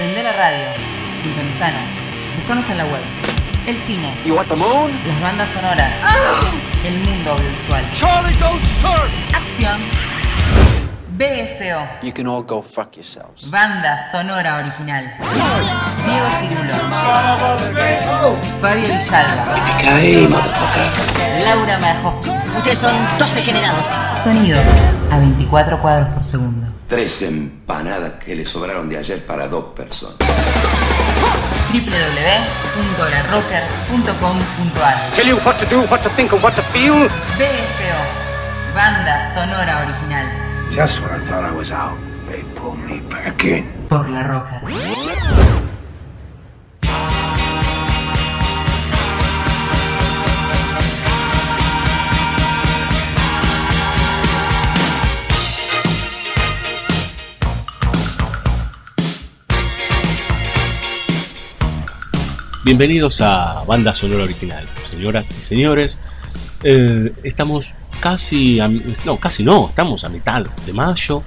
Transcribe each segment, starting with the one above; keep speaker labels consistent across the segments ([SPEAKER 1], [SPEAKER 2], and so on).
[SPEAKER 1] Prende la radio, sintonizanos, buscanos en la web. El cine,
[SPEAKER 2] You want the moon?
[SPEAKER 1] las bandas sonoras, el mundo audiovisual,
[SPEAKER 3] Charlie, don't surf!
[SPEAKER 1] acción, BSO,
[SPEAKER 2] You can all go fuck yourselves.
[SPEAKER 1] banda sonora original. Diego Cirulo, Fabio Villalba, Laura Marajowski.
[SPEAKER 4] Ustedes son dos degenerados.
[SPEAKER 1] Sonido a 24 cuadros por segundo.
[SPEAKER 5] Tres empanadas que le sobraron de ayer para dos personas.
[SPEAKER 1] www.larrocker.com.ar
[SPEAKER 3] Tell you what to do, what to think, and what to feel?
[SPEAKER 1] BSO, banda sonora original.
[SPEAKER 6] Just when I thought I was out, they pulled me back in.
[SPEAKER 1] Por la roca.
[SPEAKER 7] Bienvenidos a Banda Sonora Original, señoras y señores. Eh, estamos casi, a no, casi no, estamos a mitad de mayo,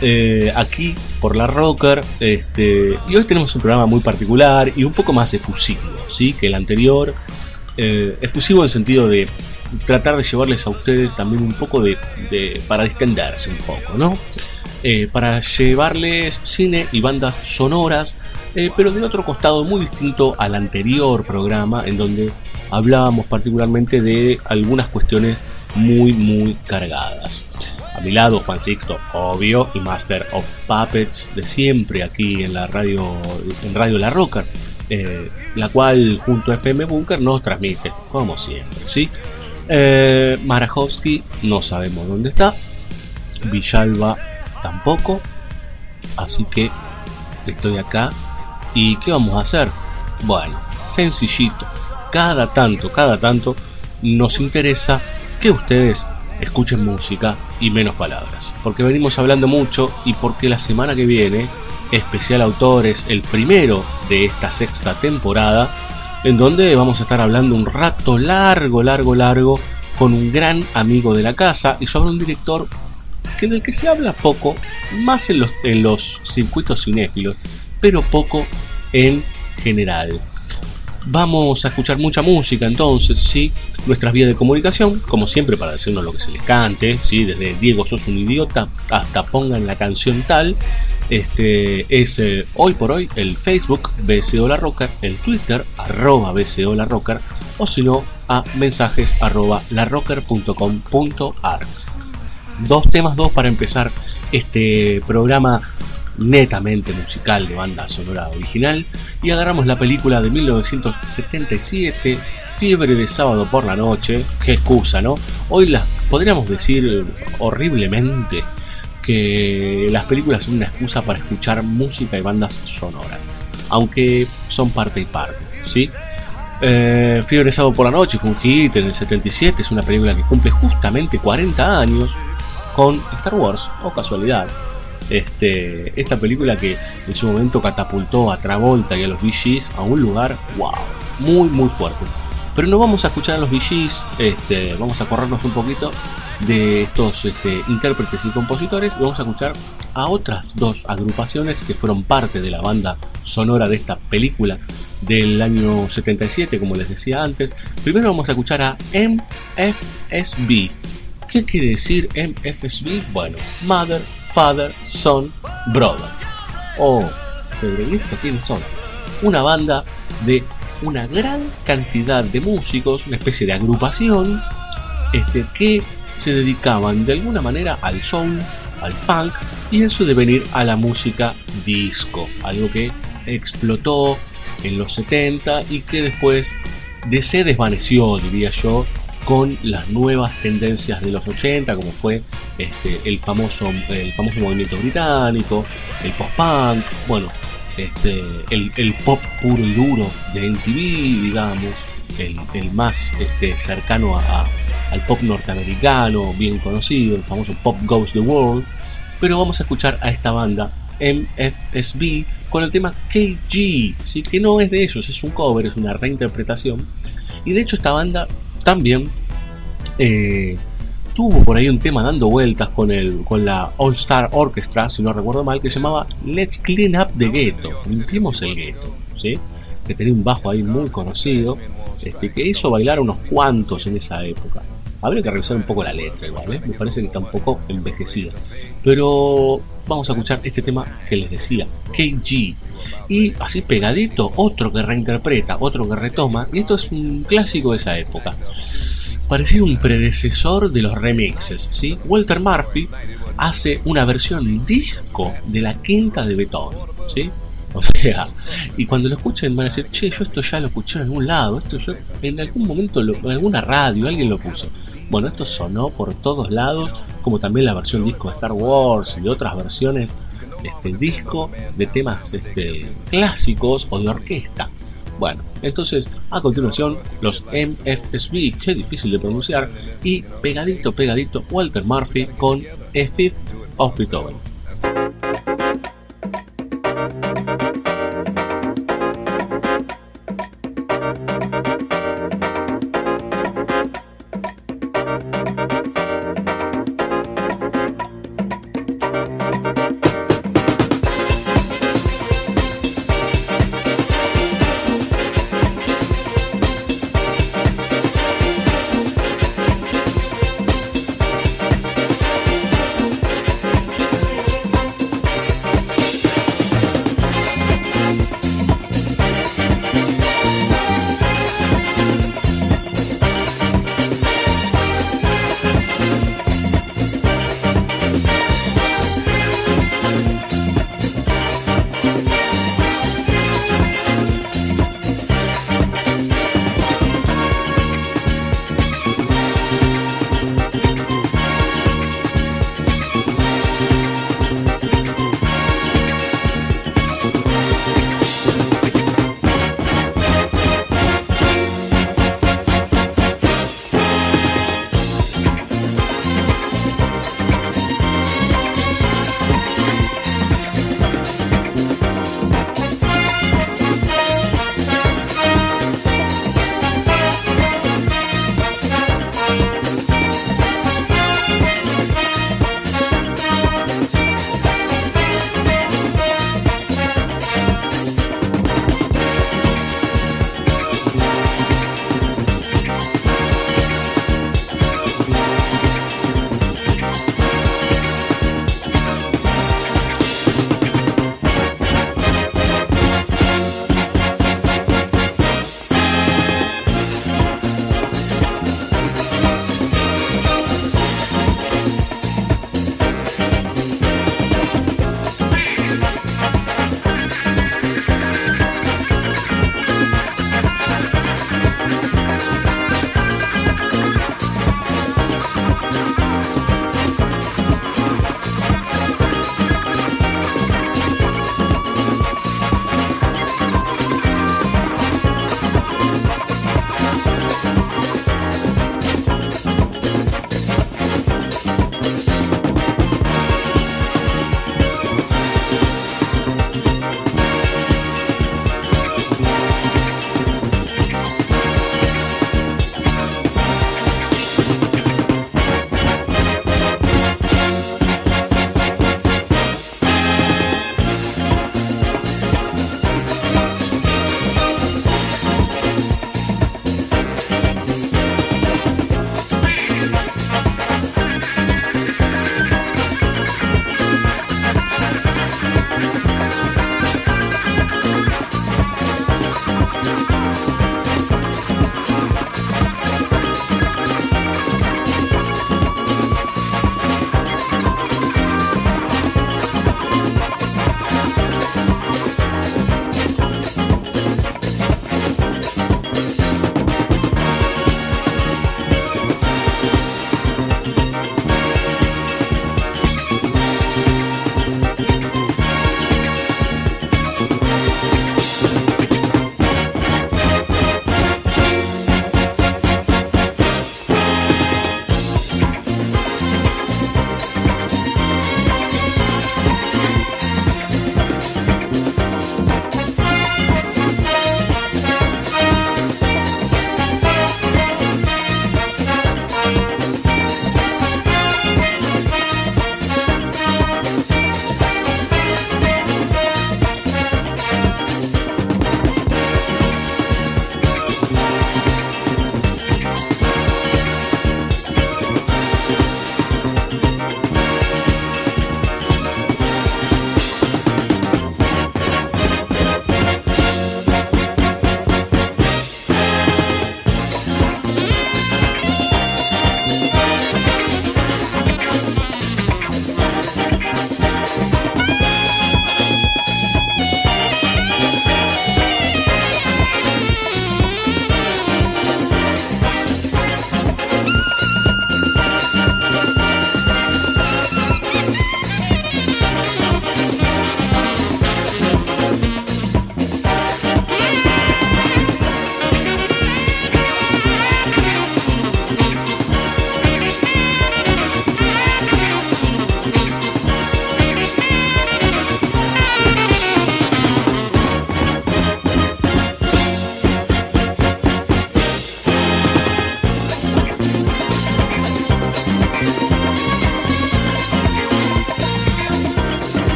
[SPEAKER 7] eh, aquí por la Rocker, este, y hoy tenemos un programa muy particular y un poco más efusivo, ¿sí? Que el anterior, eh, efusivo en el sentido de tratar de llevarles a ustedes también un poco de, para distenderse un poco, ¿no? Para llevarles cine y bandas sonoras, eh, pero del otro costado muy distinto al anterior programa en donde hablábamos particularmente de algunas cuestiones muy muy cargadas. A mi lado Juan Sixto, obvio, y Master of Puppets de siempre aquí en la radio, en Radio La Roca, eh, la cual junto a FM Bunker nos transmite, como siempre, ¿sí? Eh, Marajowski no sabemos dónde está, Villalba tampoco, así que estoy acá ¿Y qué vamos a hacer? Bueno, sencillito. Cada tanto, cada tanto nos interesa que ustedes escuchen música y menos palabras. Porque venimos hablando mucho y porque la semana que viene, especial autores, el primero de esta sexta temporada, en donde vamos a estar hablando un rato largo, largo, largo, con un gran amigo de la casa y sobre un director que del que se habla poco, más en los, en los circuitos cinéfilos, pero poco en general. Vamos a escuchar mucha música entonces, sí, nuestras vías de comunicación, como siempre para decirnos lo que se les cante, sí, desde Diego sos un idiota hasta pongan la canción tal, este es eh, hoy por hoy el Facebook BCO La Rocker, el Twitter arroba BCO La Rocker, o si no a mensajes arroba larrocker.com.ar. Dos temas dos para empezar este programa netamente musical de banda sonora original y agarramos la película de 1977 Fiebre de sábado por la noche qué excusa no hoy las podríamos decir horriblemente que las películas son una excusa para escuchar música y bandas sonoras aunque son parte y parte sí eh, Fiebre de sábado por la noche fue un hit en el 77 es una película que cumple justamente 40 años con Star Wars o casualidad este, esta película que en su momento catapultó a Travolta y a los VGs a un lugar, wow, muy muy fuerte. Pero no vamos a escuchar a los VGs, este, vamos a corrernos un poquito de estos este, intérpretes y compositores y vamos a escuchar a otras dos agrupaciones que fueron parte de la banda sonora de esta película del año 77, como les decía antes. Primero vamos a escuchar a MFSB. ¿Qué quiere decir MFSB? Bueno, Mother Father, Son, Brother. ¿y esto quiénes son? Una banda de una gran cantidad de músicos, una especie de agrupación, este, que se dedicaban de alguna manera al soul, al punk y en su devenir a la música disco, algo que explotó en los 70 y que después de se desvaneció, diría yo, con las nuevas tendencias de los 80, como fue este, el, famoso, el famoso movimiento británico, el post-punk, bueno, este, el, pop puro y duro de MTV, digamos, el, el más este, cercano al pop norteamericano, bien conocido, el famoso Pop Goes the World, pero vamos a escuchar a esta banda MFSB con el tema KG, ¿sí? que no es de ellos, es un cover, es una reinterpretación. Y de hecho esta banda también eh, estuvo por ahí un tema dando vueltas con, el, con la All Star Orchestra, si no recuerdo mal, que se llamaba Let's Clean Up the Ghetto, limpiemos el gueto, ¿sí? que tenía un bajo ahí muy conocido, este, que hizo bailar a unos cuantos en esa época. Habría que revisar un poco la letra igual, ¿eh? me parece que está un poco envejecida. Pero vamos a escuchar este tema que les decía, KG. Y así pegadito, otro que reinterpreta, otro que retoma, y esto es un clásico de esa época. Parecía un predecesor de los remixes, ¿sí? Walter Murphy hace una versión disco de la quinta de Beethoven, ¿sí? O sea, y cuando lo escuchen van a decir, che, yo esto ya lo escuché en algún lado, esto yo en algún momento, en alguna radio, alguien lo puso. Bueno, esto sonó por todos lados, como también la versión disco de Star Wars y otras versiones este disco de temas este, clásicos o de orquesta. Bueno, entonces a continuación los MFSB, que difícil de pronunciar, y pegadito, pegadito Walter Murphy con A Fifth of Beethoven.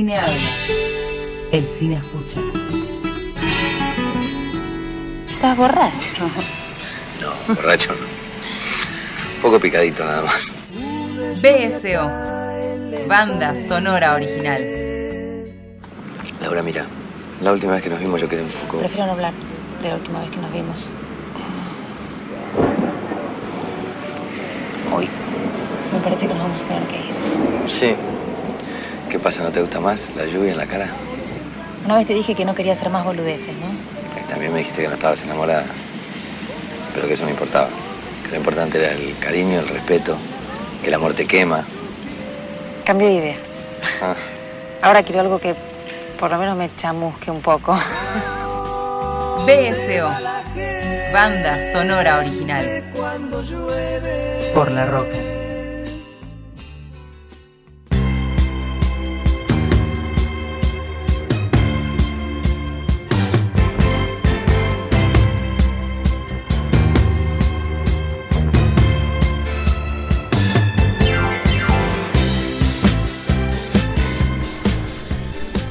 [SPEAKER 1] Cine habla. El cine escucha.
[SPEAKER 4] ¿Estás borracho?
[SPEAKER 8] No, borracho no. Un poco picadito nada más.
[SPEAKER 1] BSO. Banda sonora original.
[SPEAKER 8] Laura, mira, la última vez que nos vimos yo quedé un poco...
[SPEAKER 4] Prefiero no hablar de la última vez que nos vimos. Hoy me parece que nos vamos a tener que ir.
[SPEAKER 8] Sí. ¿Qué pasa? ¿No te gusta más la lluvia en la cara?
[SPEAKER 4] Una vez te dije que no quería hacer más boludeces, ¿no?
[SPEAKER 8] También me dijiste que no estabas enamorada, pero que eso no importaba. Que lo importante era el cariño, el respeto, que el amor te quema.
[SPEAKER 4] Cambio de idea.
[SPEAKER 8] Ah,
[SPEAKER 4] Ahora quiero algo que por lo menos me chamusque un poco.
[SPEAKER 1] BSO. Banda sonora original. Por la roca.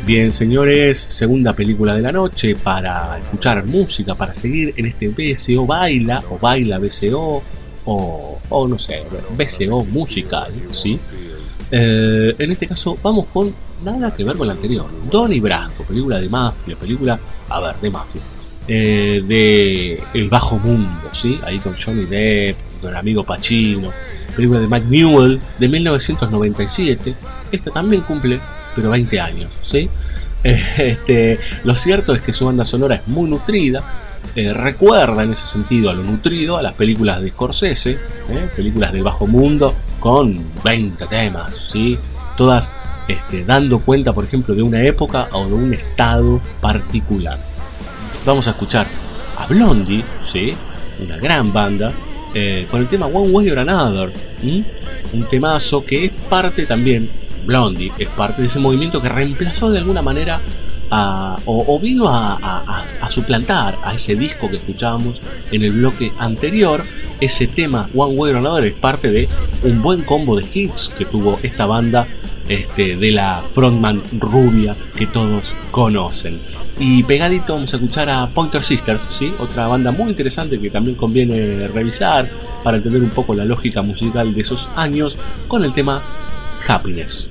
[SPEAKER 7] Bien, señores, segunda película de la noche para escuchar música, para seguir en este BCO Baila o Baila BCO o, no sé, BCO musical, ¿sí? Eh, en este caso vamos con nada que ver con la anterior. Donnie Brasco, película de mafia, película, a ver, de mafia. eh, de El Bajo Mundo, ¿sí? Ahí con Johnny Depp, con el amigo Pacino. Película de Mike Newell de 1997. Esta también cumple, pero 20 años, ¿sí? Eh, Este, lo cierto es que su banda sonora es muy nutrida, eh, recuerda en ese sentido a lo nutrido a las películas de Scorsese, ¿eh? películas de bajo mundo con 20 temas, ¿sí? todas este, dando cuenta, por ejemplo, de una época o de un estado particular. Vamos a escuchar a Blondie, ¿sí? una gran banda, con el tema One Way or Another, un temazo que es parte también, Blondie es parte de ese movimiento que reemplazó de alguna manera a- o, vino a suplantar a ese disco que escuchábamos en el bloque anterior. Ese tema One Way or Another es parte de un buen combo de hits que tuvo esta banda este, de la frontman rubia que todos conocen. Y pegadito vamos a escuchar a Pointer Sisters, ¿sí? otra banda muy interesante que también conviene revisar para entender un poco la lógica musical de esos años con el tema Happiness.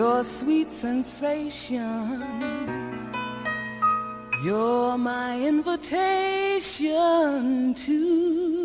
[SPEAKER 9] Your sweet sensation. You're my invitation to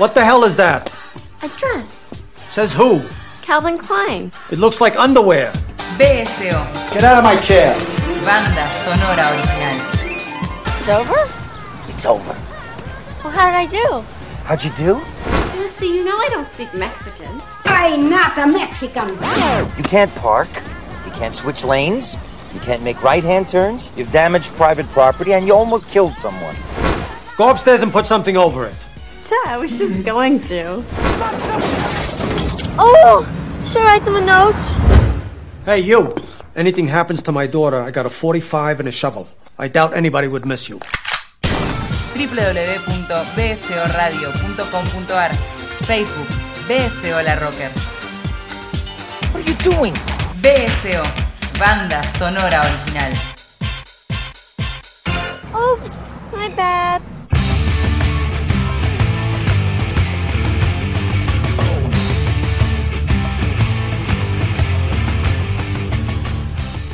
[SPEAKER 3] What the hell is that?
[SPEAKER 10] A dress.
[SPEAKER 3] Says who?
[SPEAKER 10] Calvin Klein.
[SPEAKER 3] It looks like underwear.
[SPEAKER 1] BSO,
[SPEAKER 3] Get out of my chair.
[SPEAKER 1] banda sonora original.
[SPEAKER 10] It's over?
[SPEAKER 11] It's over.
[SPEAKER 10] Well, how did I do?
[SPEAKER 11] How'd you do?
[SPEAKER 10] Lucy, you know I don't speak Mexican.
[SPEAKER 12] I'm not a Mexican.
[SPEAKER 11] You can't park. You can't switch lanes. You can't make right-hand turns. You've damaged private property, and you almost killed someone.
[SPEAKER 3] Go upstairs and put something over it.
[SPEAKER 10] Dad, I was just going to. Oh! Should I write them a note?
[SPEAKER 3] Hey, you. Anything happens to my daughter, I got a 45 and a shovel. I doubt anybody would miss you.
[SPEAKER 1] www.bsoradio.com.ar Facebook, BSO La Rocker.
[SPEAKER 11] What are you doing?
[SPEAKER 1] BSO, banda sonora original.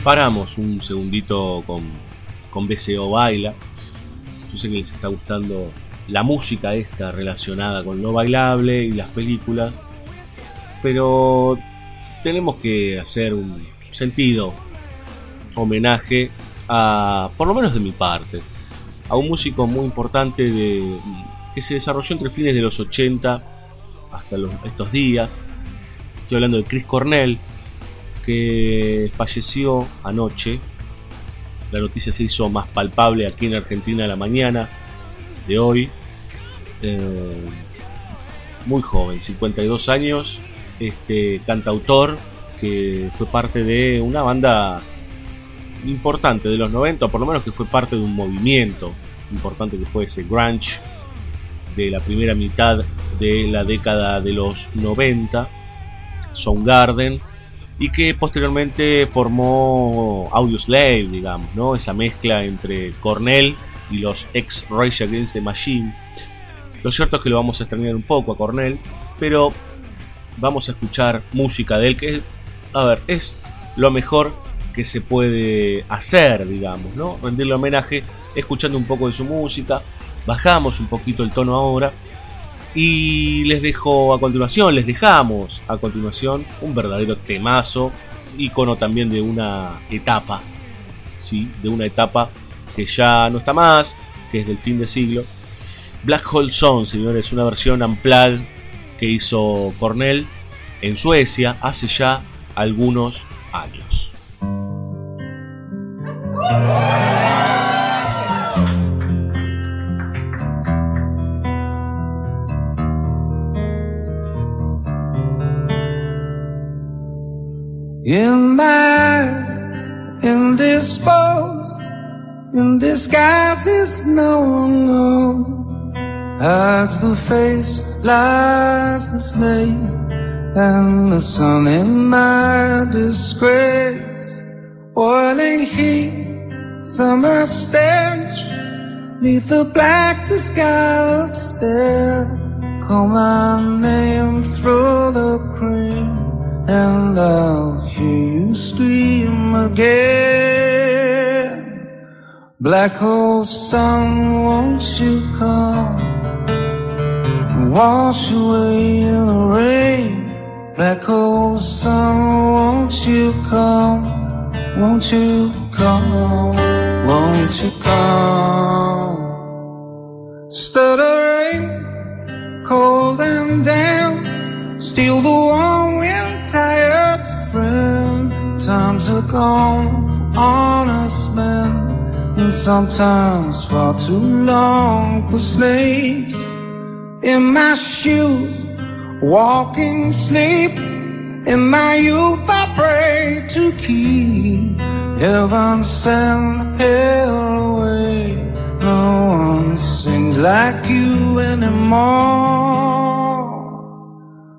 [SPEAKER 7] Paramos un segundito con, con BCO Baila. Yo sé que les está gustando la música esta relacionada con lo bailable y las películas, pero tenemos que hacer un sentido homenaje a, por lo menos de mi parte, a un músico muy importante de, que se desarrolló entre fines de los 80 hasta los, estos días. Estoy hablando de Chris Cornell, que falleció anoche. La noticia se hizo más palpable aquí en Argentina a la mañana de hoy. Eh, muy joven, 52 años, este cantautor que fue parte de una banda importante de los 90, o por lo menos que fue parte de un movimiento importante que fue ese grunge de la primera mitad de la década de los 90, Soundgarden, y que posteriormente formó Audioslave, digamos, ¿no? Esa mezcla entre Cornell y los ex Rage Against the Machine. Lo cierto es que lo vamos a extrañar un poco a Cornell, pero vamos a escuchar música de él que, a ver, es lo mejor que se puede hacer, digamos, ¿no? Rendirle homenaje escuchando un poco de su música. Bajamos un poquito el tono ahora y les dejo a continuación, les dejamos a continuación un verdadero temazo, icono también de una etapa, ¿sí? De una etapa que ya no está más, que es del fin de siglo. Black Hole Song, señores, una versión unplugged que hizo Cornell en Suecia hace ya algunos años.
[SPEAKER 13] In my indisposed, in disguise no one knows. Hides the face, lies the slave, and the sun in my disgrace. Boiling heat, summer stench, neath the black disguised stare. Call my name through the cream and I'll hear you scream again. Black hole sun, won't you come? Wash away in the rain. Black hole sun, won't you come? Won't you come? Won't you come? Stuttering, cold and damp, still the warm wind tired friend. Times are gone for honest men, and sometimes far too long for snakes. In my shoes, walking sleep. In my youth, I pray to keep heaven send hell away. No one sings like you anymore.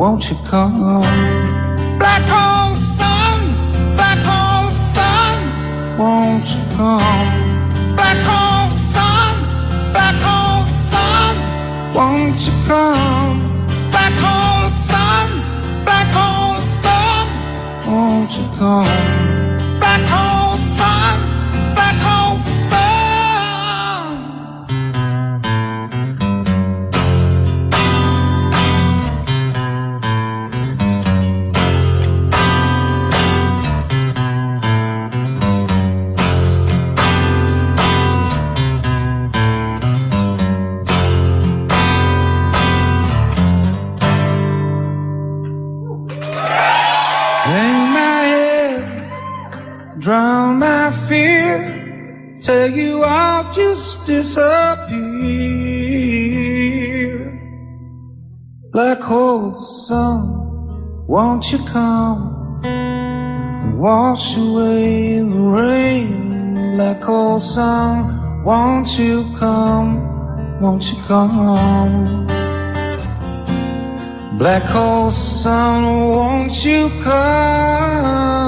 [SPEAKER 13] Won't you come? Black hole sun, black hole sun, won't you come? Black hole sun, black hole sun, won't you come? Black hole sun, black hole sun, won't you come? Tell you I'll just disappear. Black hole sun, won't you come? Wash away the rain. Black hole sun, Won't you come? Won't you come? Black hole sun, won't you come?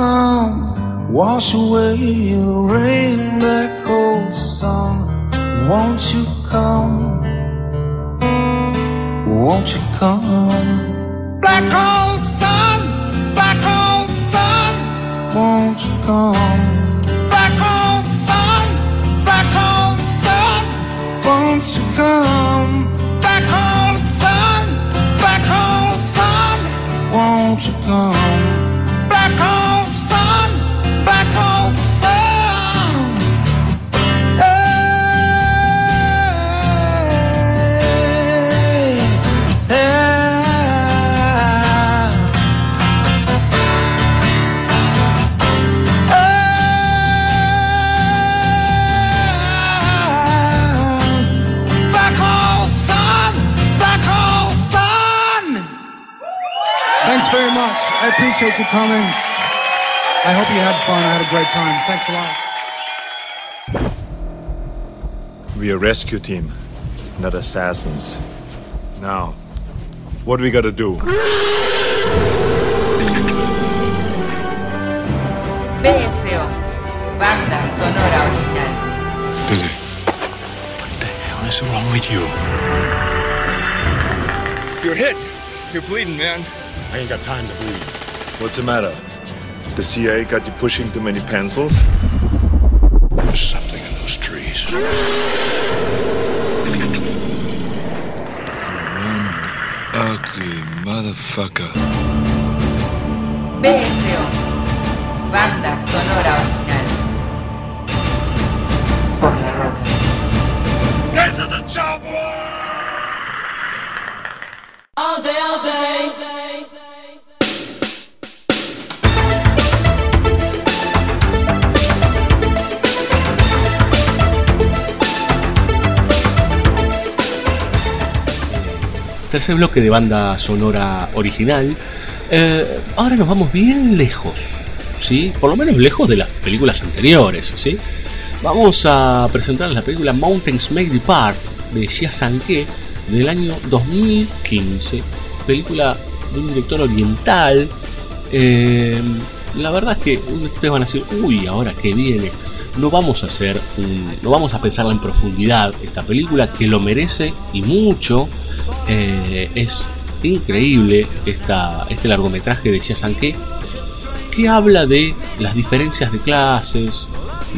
[SPEAKER 13] Wash away the rain, black hole sun, won't you come? Won't you come? Black hole sun, black hole sun, won't you come? Black hole sun, black hole sun, won't you come? Black hole sun, black hole sun, won't you come?
[SPEAKER 14] Appreciate you coming. I hope you had fun. I had a great time. Thanks a lot.
[SPEAKER 15] We a rescue team, not assassins. Now, what do we gotta do?
[SPEAKER 1] BSO, banda sonora original.
[SPEAKER 6] Billy, what the hell is wrong with you?
[SPEAKER 15] You're hit. You're bleeding, man. I ain't got time to bleed. What's the matter? The CIA got you pushing too many pencils?
[SPEAKER 6] There's something in those trees.
[SPEAKER 15] One ugly motherfucker.
[SPEAKER 1] BSO, banda sonora original. Por la roca.
[SPEAKER 15] Get to the chopper!
[SPEAKER 9] All day, all day.
[SPEAKER 7] Tercer bloque de banda sonora original. Eh, ahora nos vamos bien lejos, ¿sí? Por lo menos lejos de las películas anteriores, ¿sí? Vamos a presentar la película Mountains May Depart de Xia Sanke del año 2015. Película de un director oriental. Eh, la verdad es que ustedes van a decir, uy, ahora que viene. No vamos a hacer no vamos a pensarla en profundidad esta película que lo merece y mucho. Eh, es increíble esta, este largometraje de Xia Sanke que habla de las diferencias de clases,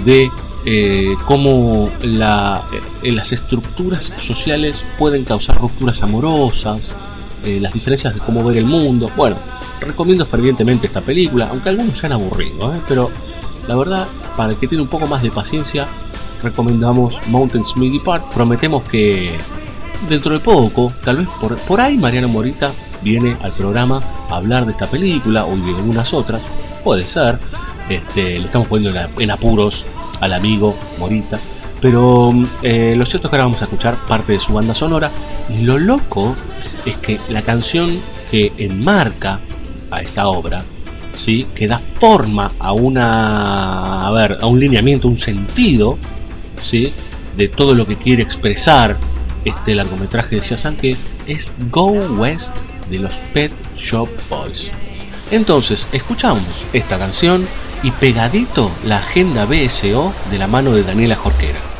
[SPEAKER 7] de eh, cómo eh, las estructuras sociales pueden causar rupturas amorosas, las diferencias de cómo ver el mundo. Bueno, recomiendo fervientemente esta película, aunque algunos se han aburrido, pero la verdad, para el que tiene un poco más de paciencia, recomendamos Mountains May Depart. Prometemos que dentro de poco, tal vez por, por ahí Mariano Morita viene al programa a hablar de esta película o de algunas otras, puede ser, este, le estamos poniendo en, apuros al amigo Morita, pero eh, lo cierto es que ahora vamos a escuchar parte de su banda sonora. Y lo loco es que la canción que enmarca a esta obra, ¿sí? que da forma a una, a ver, a un lineamiento, un sentido, ¿sí? de todo lo que quiere expresar este largometraje de Shazam que es Go West de los Pet Shop Boys. Entonces, escuchamos esta canción y pegadito la agenda BSO de la mano de Daniela Jorquera.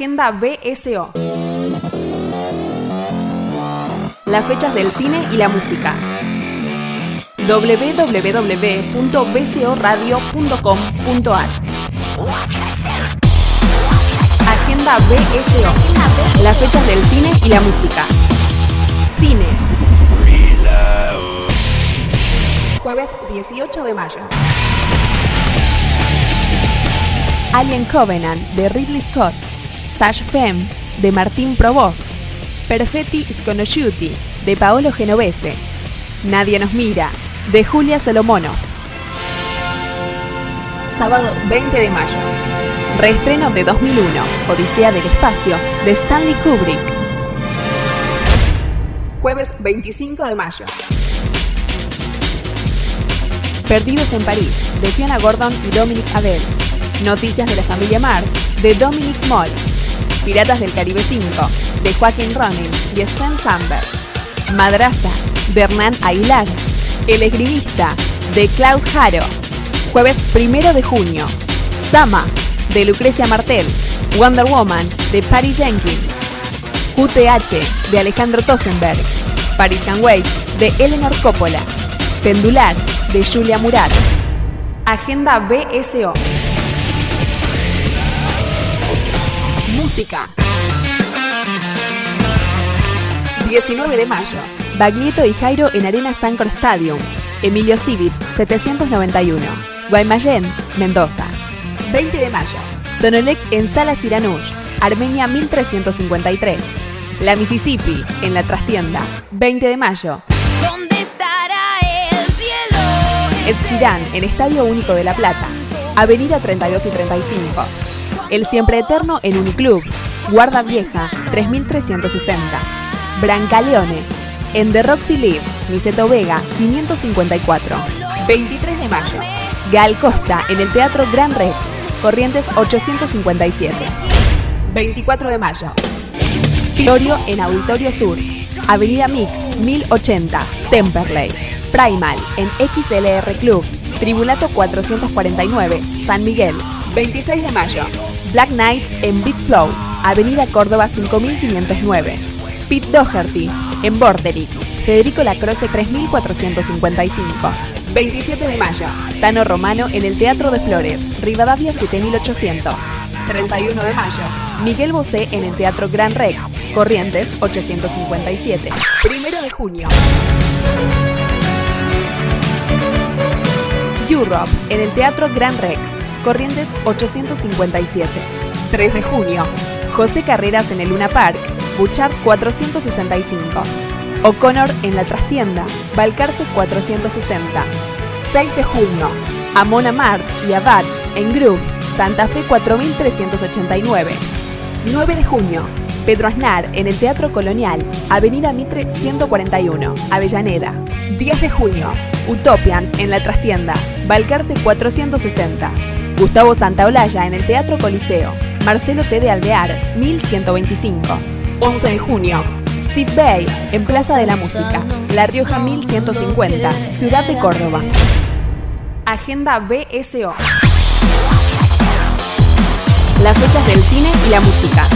[SPEAKER 16] Agenda BSO. Las fechas del cine y la música. www.bsoradio.com.ar Agenda BSO. Las fechas del cine y la música. Cine. Jueves 18 de mayo. Alien Covenant de Ridley Scott, Sash Femme de Martín Provost, Perfetti Sconosciuti de Paolo Genovese, Nadie nos mira de Julia Solomonov. Sábado 20 de mayo. Reestreno de 2001, Odisea del Espacio de Stanley Kubrick. Jueves 25 de mayo. Perdidos en París de Fiona Gordon y Dominic Abel. Noticias de la familia Mars de Dominic Moll. Piratas del Caribe 5 de Joaquín Ronin y Stan Samberg. Madraza de Hernán Aguilar. El esgrimista de Klaus Haro. Jueves 1 de junio. Sama de Lucrecia Martel. Wonder Woman de Patty Jenkins. QTH de Alejandro Tosenberg. Paris Can Wait de Eleanor Coppola. Pendular de Julia Murat. Agenda BSO. Música. 19 de mayo. Baglietto y Jairo en Arena Sancor Stadium. Emilio Civit, 791. Guaymallén, Mendoza. 20 de mayo. Tonolec en Sala Siranush, Armenia 1353. La Mississippi, en la trastienda. 20 de mayo.
[SPEAKER 17] ¿Dónde estará el cielo?
[SPEAKER 16] Ed Sheeran en Estadio Único de La Plata. Avenida 32 y 35. El Siempre Eterno en Uniclub. Guarda Vieja, 3360. Brancaleone. En The Roxy Live, Niceto Vega, 554. 23 de mayo. Gal Costa en el Teatro Gran Rex. Corrientes 857. 24 de mayo. Florio en Auditorio Sur. Avenida Mix, 1080. Temperley. Primal en XLR Club. Tribulato 449. San Miguel. 26 de mayo. Black Knights en Beat Flow. Avenida Córdoba 5509. Pete Doherty en Borderix. Federico Lacroce 3455. 27 de mayo. Tano Romano en el Teatro de Flores. Rivadavia 7800. 31 de mayo. Miguel Bosé en el Teatro Gran Rex. Corrientes 857. Primero de junio. Europe en el Teatro Gran Rex. Corrientes 857. 3 de junio. José Carreras en el Luna Park. Buchard 465. O'Connor en la trastienda. Balcarce 460. 6 de junio. Amona Mart y Abats En Group, Santa Fe 4389. 9 de junio, Pedro Aznar en el Teatro Colonial, Avenida Mitre 141, Avellaneda. 10 de junio, Utopians en la Trastienda, Balcarce 460. Gustavo Santaolalla en el Teatro Coliseo, Marcelo T. de Alvear 1125. 11 de junio, Steve Bay en Plaza de la Música, La Rioja 1150, Ciudad de Córdoba. Agenda BSO. Las fechas del cine y la música.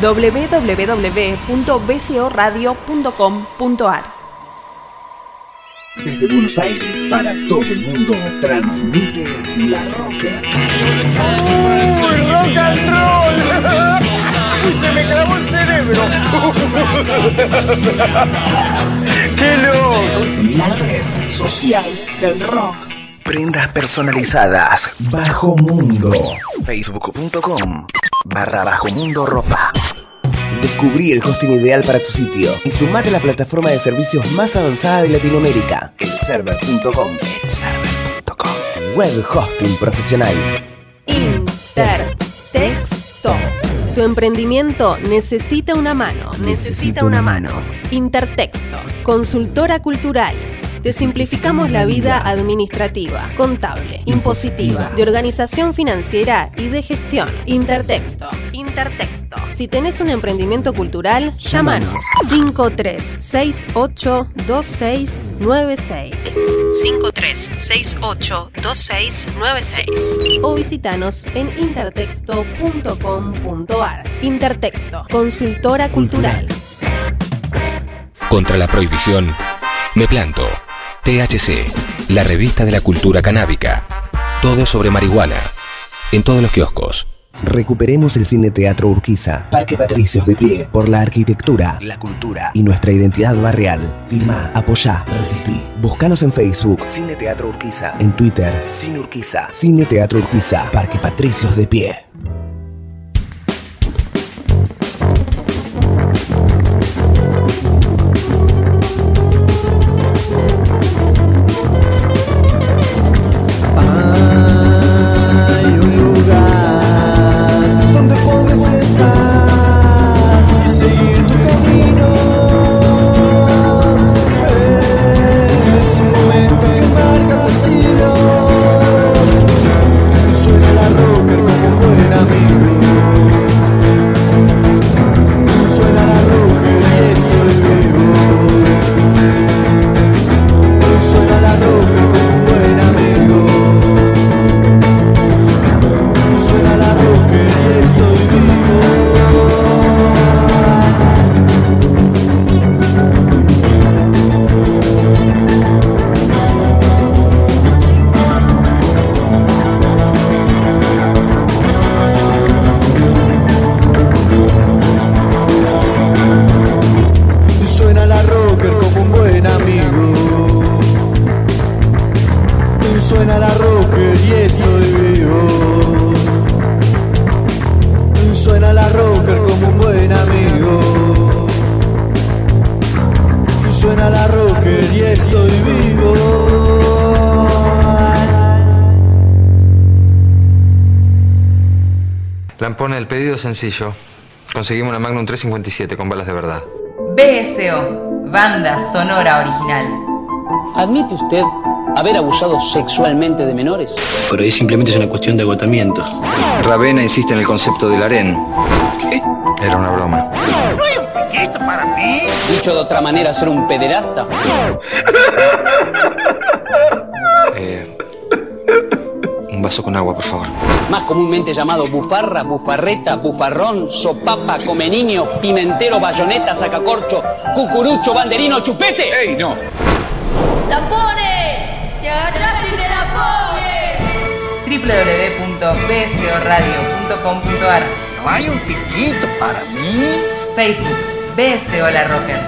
[SPEAKER 16] www.bcoradio.com.ar
[SPEAKER 6] Desde Buenos Aires para todo el mundo, transmite La Rocker.
[SPEAKER 13] ¡Uy, rock and roll! ¡Uy, se me clavó el cerebro! ¡Qué loco!
[SPEAKER 6] La red social del rock. Prendas personalizadas. Bajo Mundo. Facebook.com barra Bajo Mundo Ropa.
[SPEAKER 18] Descubrí el hosting ideal para tu sitio y sumate a la plataforma de servicios más avanzada de Latinoamérica, elserver.com. Elserver.com. Web hosting profesional.
[SPEAKER 19] Intertexto. Tu emprendimiento necesita una mano.
[SPEAKER 18] Necesita una mano.
[SPEAKER 19] Intertexto. Consultora cultural. Te simplificamos la vida administrativa, contable, impositiva, de organización financiera y de gestión. Intertexto. Intertexto. Si tenés un emprendimiento cultural, llámanos 53682696. 53682696 o visitanos en intertexto.com.ar. Intertexto, consultora cultural.
[SPEAKER 20] Contra la prohibición, me planto. THC, la revista de la cultura canábica. Todo sobre marihuana. En todos los kioscos.
[SPEAKER 18] Recuperemos el Cine Teatro Urquiza. Parque Patricios de pie. Por la arquitectura, la cultura y nuestra identidad barrial. Firma, apoyá, resistí. Búscanos en Facebook. Cine Teatro Urquiza. En Twitter. Cine Urquiza. Cine Teatro Urquiza. Parque Patricios de pie.
[SPEAKER 21] Sencillo. Conseguimos una Magnum 357 con balas de verdad.
[SPEAKER 1] BSO, banda sonora original.
[SPEAKER 22] ¿Admite usted haber abusado sexualmente de menores?
[SPEAKER 23] Pero ahí simplemente es una cuestión de agotamiento.
[SPEAKER 21] Ravena insiste en el concepto del harén. Era una broma.
[SPEAKER 22] ¿No hay un para mí? Dicho de otra manera, ser un pederasta.
[SPEAKER 21] vaso con agua, por favor.
[SPEAKER 22] Más comúnmente llamado bufarra, bufarreta, bufarrón, sopapa, come niño, pimentero, bayoneta, sacacorcho, cucurucho, banderino, chupete.
[SPEAKER 21] ¡Ey, no!
[SPEAKER 17] ¡La pone! ¡Te agachaste y te la pones!
[SPEAKER 1] www.bsoradio.com.ar
[SPEAKER 22] ¿No hay un piquito para mí?
[SPEAKER 1] Facebook, BSO La Rocker.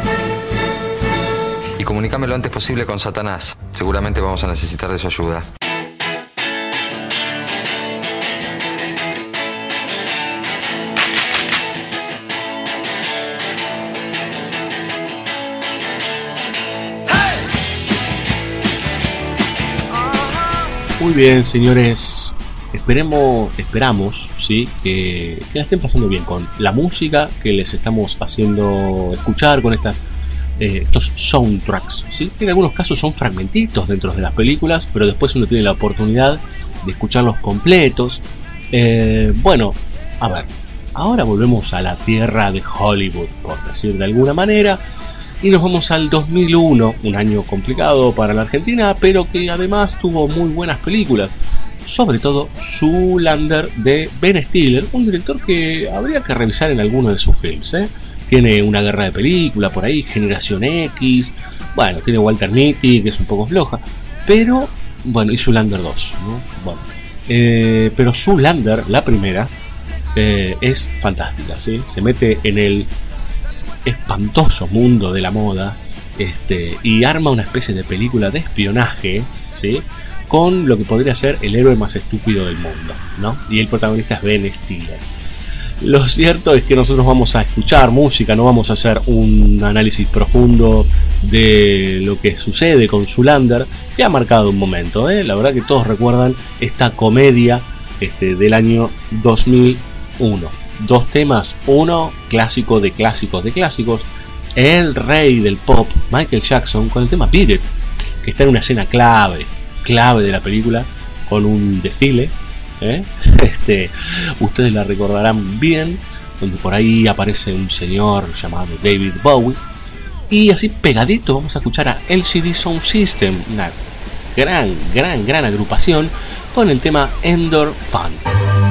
[SPEAKER 21] Y comunícame lo antes posible con Satanás. Seguramente vamos a necesitar de su ayuda.
[SPEAKER 7] Muy bien, señores. Esperemos, esperamos, sí, que, que estén pasando bien con la música que les estamos haciendo escuchar con estas eh, estos soundtracks, sí. En algunos casos son fragmentitos dentro de las películas, pero después uno tiene la oportunidad de escucharlos completos. Eh, bueno, a ver, ahora volvemos a la tierra de Hollywood, por decir de alguna manera. Y nos vamos al 2001, un año complicado para la Argentina, pero que además tuvo muy buenas películas. Sobre todo Zoolander de Ben Stiller, un director que habría que revisar en alguno de sus films. ¿eh? Tiene una guerra de película por ahí, Generación X. Bueno, tiene Walter Mitty, que es un poco floja. Pero, bueno, y Zoolander 2. ¿no? Bueno, eh, pero Zoolander, la primera, eh, es fantástica. ¿sí? Se mete en el espantoso mundo de la moda este, y arma una especie de película de espionaje, ¿sí? Con lo que podría ser el héroe más estúpido del mundo, ¿no? Y el protagonista es Ben Stiller. Lo cierto es que nosotros vamos a escuchar música, no vamos a hacer un análisis profundo de lo que sucede con Zulander, que ha marcado un momento, ¿eh? La verdad que todos recuerdan esta comedia este, del año 2001 dos temas. Uno, clásico de clásicos de clásicos. El rey del pop, Michael Jackson, con el tema Beat It, que está en una escena clave, clave de la película, con un desfile. ¿eh? Este, ustedes la recordarán bien, donde por ahí aparece un señor llamado David Bowie. Y así pegadito vamos a escuchar a LCD Sound System, una gran, gran, gran agrupación, con el tema Endor Fun.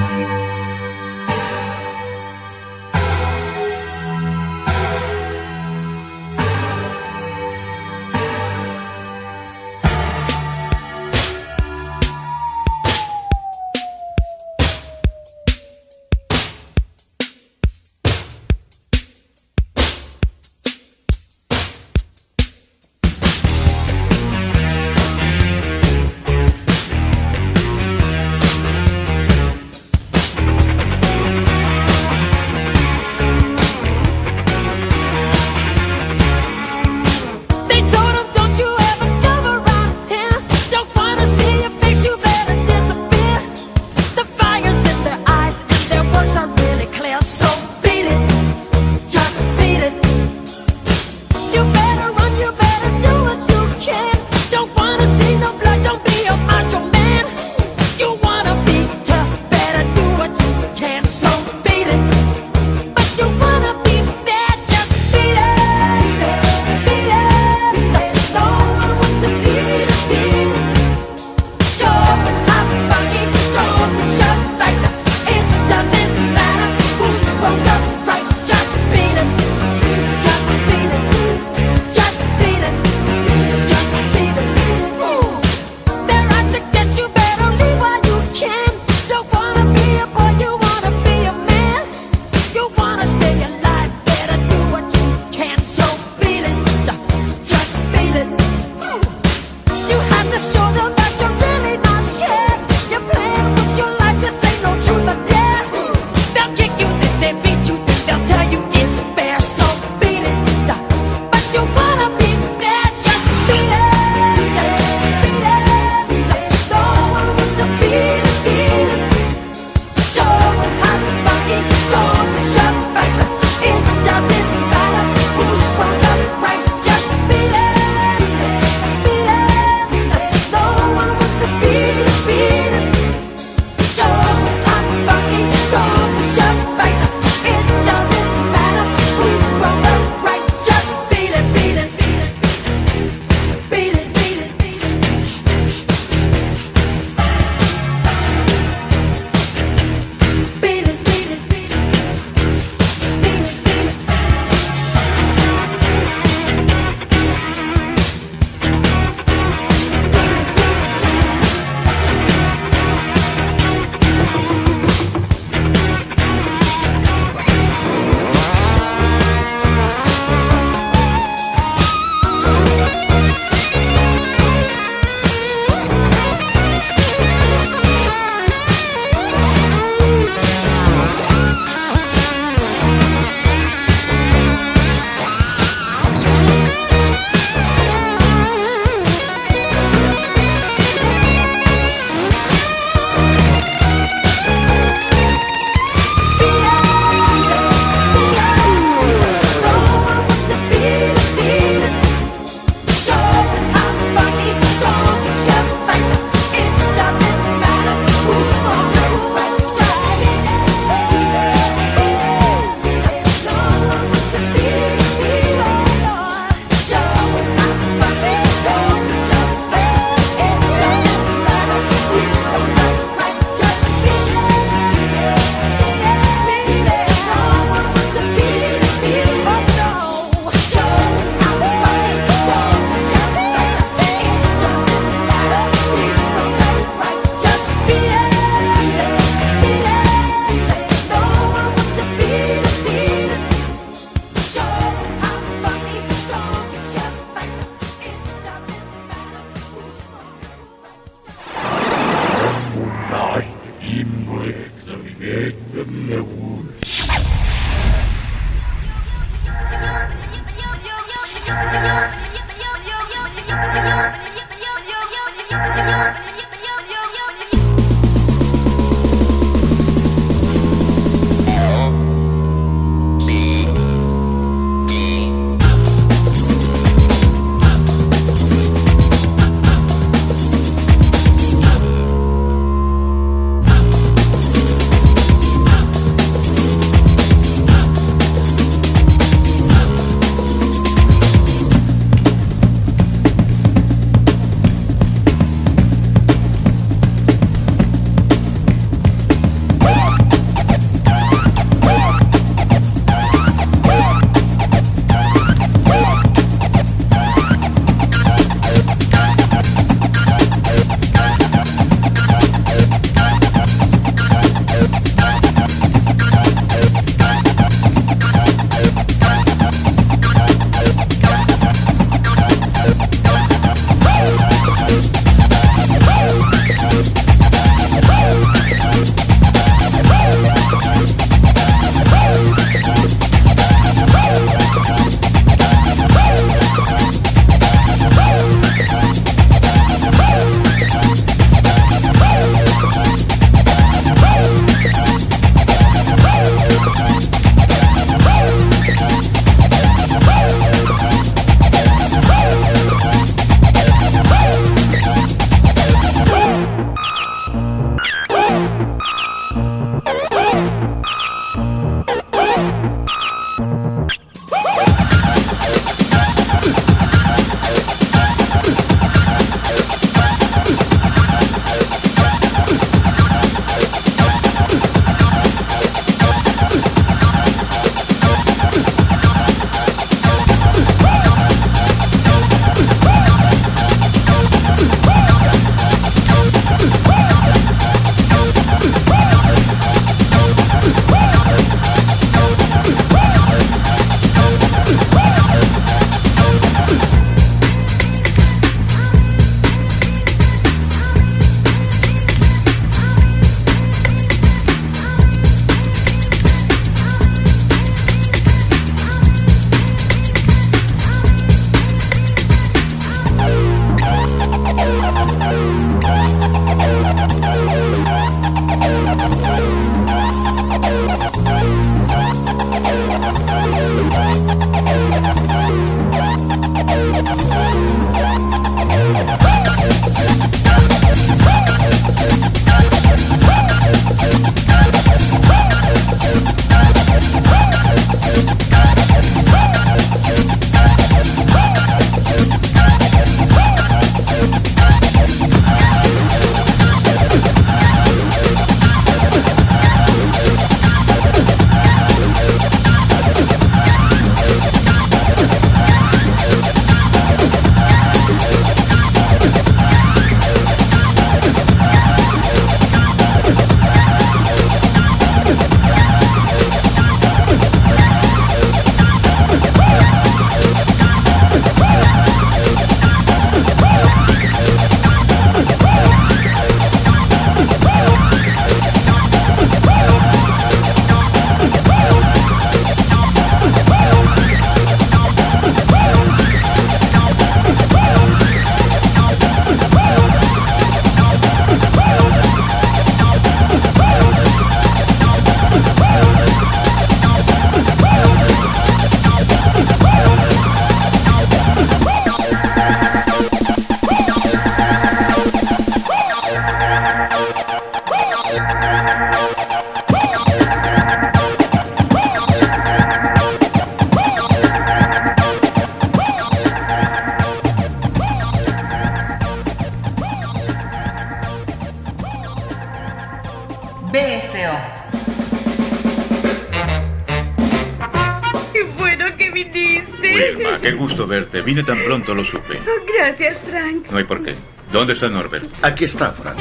[SPEAKER 24] Vine tan pronto, lo supe.
[SPEAKER 25] Oh, gracias, Frank.
[SPEAKER 24] No hay por qué. ¿Dónde está Norbert?
[SPEAKER 26] Aquí está, Frank.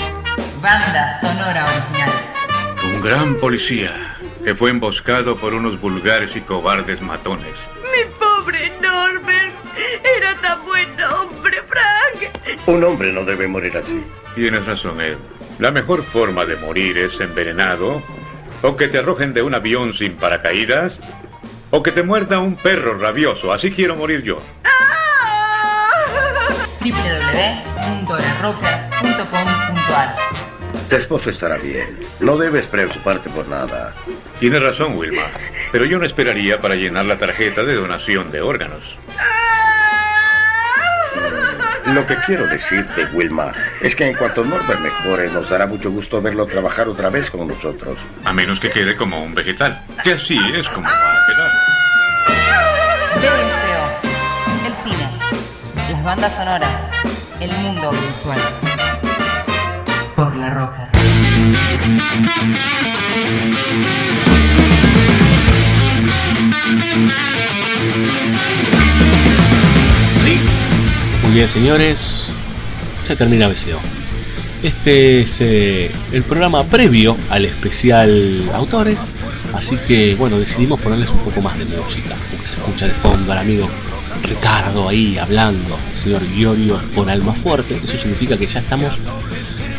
[SPEAKER 1] Banda sonora original.
[SPEAKER 24] Un gran policía que fue emboscado por unos vulgares y cobardes matones.
[SPEAKER 25] Mi pobre Norbert. Era tan buen hombre, Frank.
[SPEAKER 26] Un hombre no debe morir así.
[SPEAKER 24] Tienes razón, Ed. La mejor forma de morir es envenenado, o que te arrojen de un avión sin paracaídas, o que te muerda un perro rabioso. Así quiero morir yo.
[SPEAKER 26] Tu esposo estará bien. No debes preocuparte por nada.
[SPEAKER 24] Tienes razón, Wilma. Pero yo no esperaría para llenar la tarjeta de donación de órganos.
[SPEAKER 26] Lo que quiero decirte, Wilma, es que en cuanto Norbert mejore, nos dará mucho gusto verlo trabajar otra vez con nosotros.
[SPEAKER 24] A menos que quede como un vegetal. Que así es como va a quedar.
[SPEAKER 1] BSO, el cine, las bandas sonoras,
[SPEAKER 7] Muy bien, señores. Se termina BCO. Este es eh, el programa previo al especial Autores. Así que, bueno, decidimos ponerles un poco más de música. Porque se escucha de fondo al amigo Ricardo ahí hablando, el señor Giorgio con alma fuerte. Eso significa que ya estamos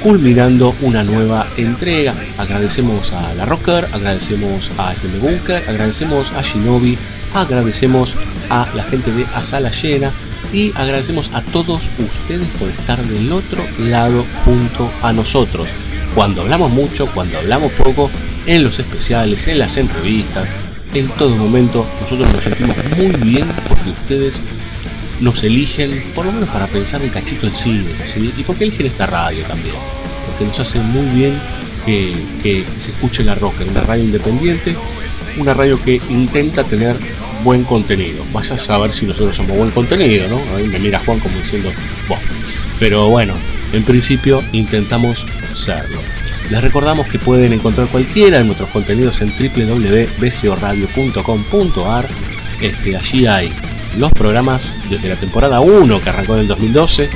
[SPEAKER 7] culminando una nueva entrega. Agradecemos a la Rocker, agradecemos a FM Bunker, agradecemos a Shinobi, agradecemos a la gente de A Sala Llena y agradecemos a todos ustedes por estar del otro lado junto a nosotros. Cuando hablamos mucho, cuando hablamos poco, en los especiales, en las entrevistas, en todo momento, nosotros nos sentimos muy bien porque ustedes nos eligen, por lo menos para pensar un cachito en cine, ¿sí? Y porque eligen esta radio también, porque nos hace muy bien que, que se escuche la roca, una radio independiente, una radio que intenta tener buen contenido. Vaya a saber si nosotros somos buen contenido, ¿no? Ahí me mira Juan como diciendo, vos. Pero bueno, en principio intentamos serlo. Les recordamos que pueden encontrar cualquiera de nuestros contenidos en www.bcoradio.com.ar. Este, allí hay los programas desde la temporada 1 que arrancó en el 2012.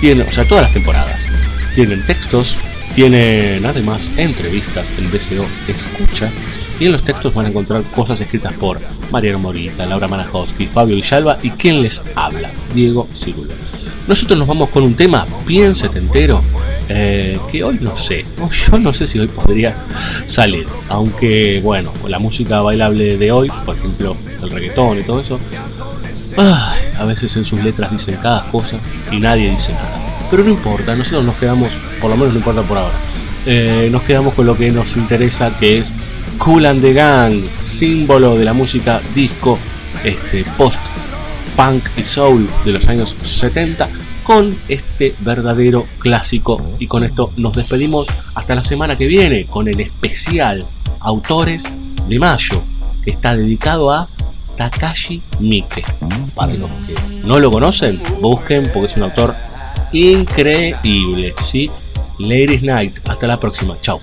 [SPEAKER 7] Tiene, o sea, todas las temporadas. Tienen textos, tienen además entrevistas en BCO Escucha. Y en los textos van a encontrar cosas escritas por Mariano Morita, Laura Manajowski, Fabio Villalba y quien les habla, Diego Cirulo. Nosotros nos vamos con un tema bien setentero, eh, que hoy no sé, yo no sé si hoy podría salir, aunque bueno, la música bailable de hoy, por ejemplo, el reggaetón y todo eso, a veces en sus letras dicen cada cosa y nadie dice nada. Pero no importa, nosotros nos quedamos, por lo menos no importa por ahora, eh, nos quedamos con lo que nos interesa, que es Cool and the Gang, símbolo de la música disco este, post punk y soul de los años 70 con este verdadero clásico y con esto nos despedimos hasta la semana que viene con el especial Autores de Mayo que está dedicado a Takashi Miike para los que no lo conocen busquen porque es un autor increíble ¿sí? Ladies Night hasta la próxima chao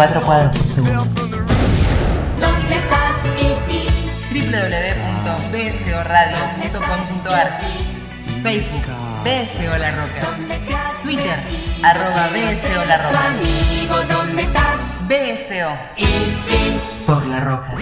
[SPEAKER 1] 24 cuadros por segundo.
[SPEAKER 9] ¿Dónde estás,
[SPEAKER 1] www.bsoradio.com.ar Facebook BSO La Roca. Twitter arroba BSO La Roca. BSO por La Roca.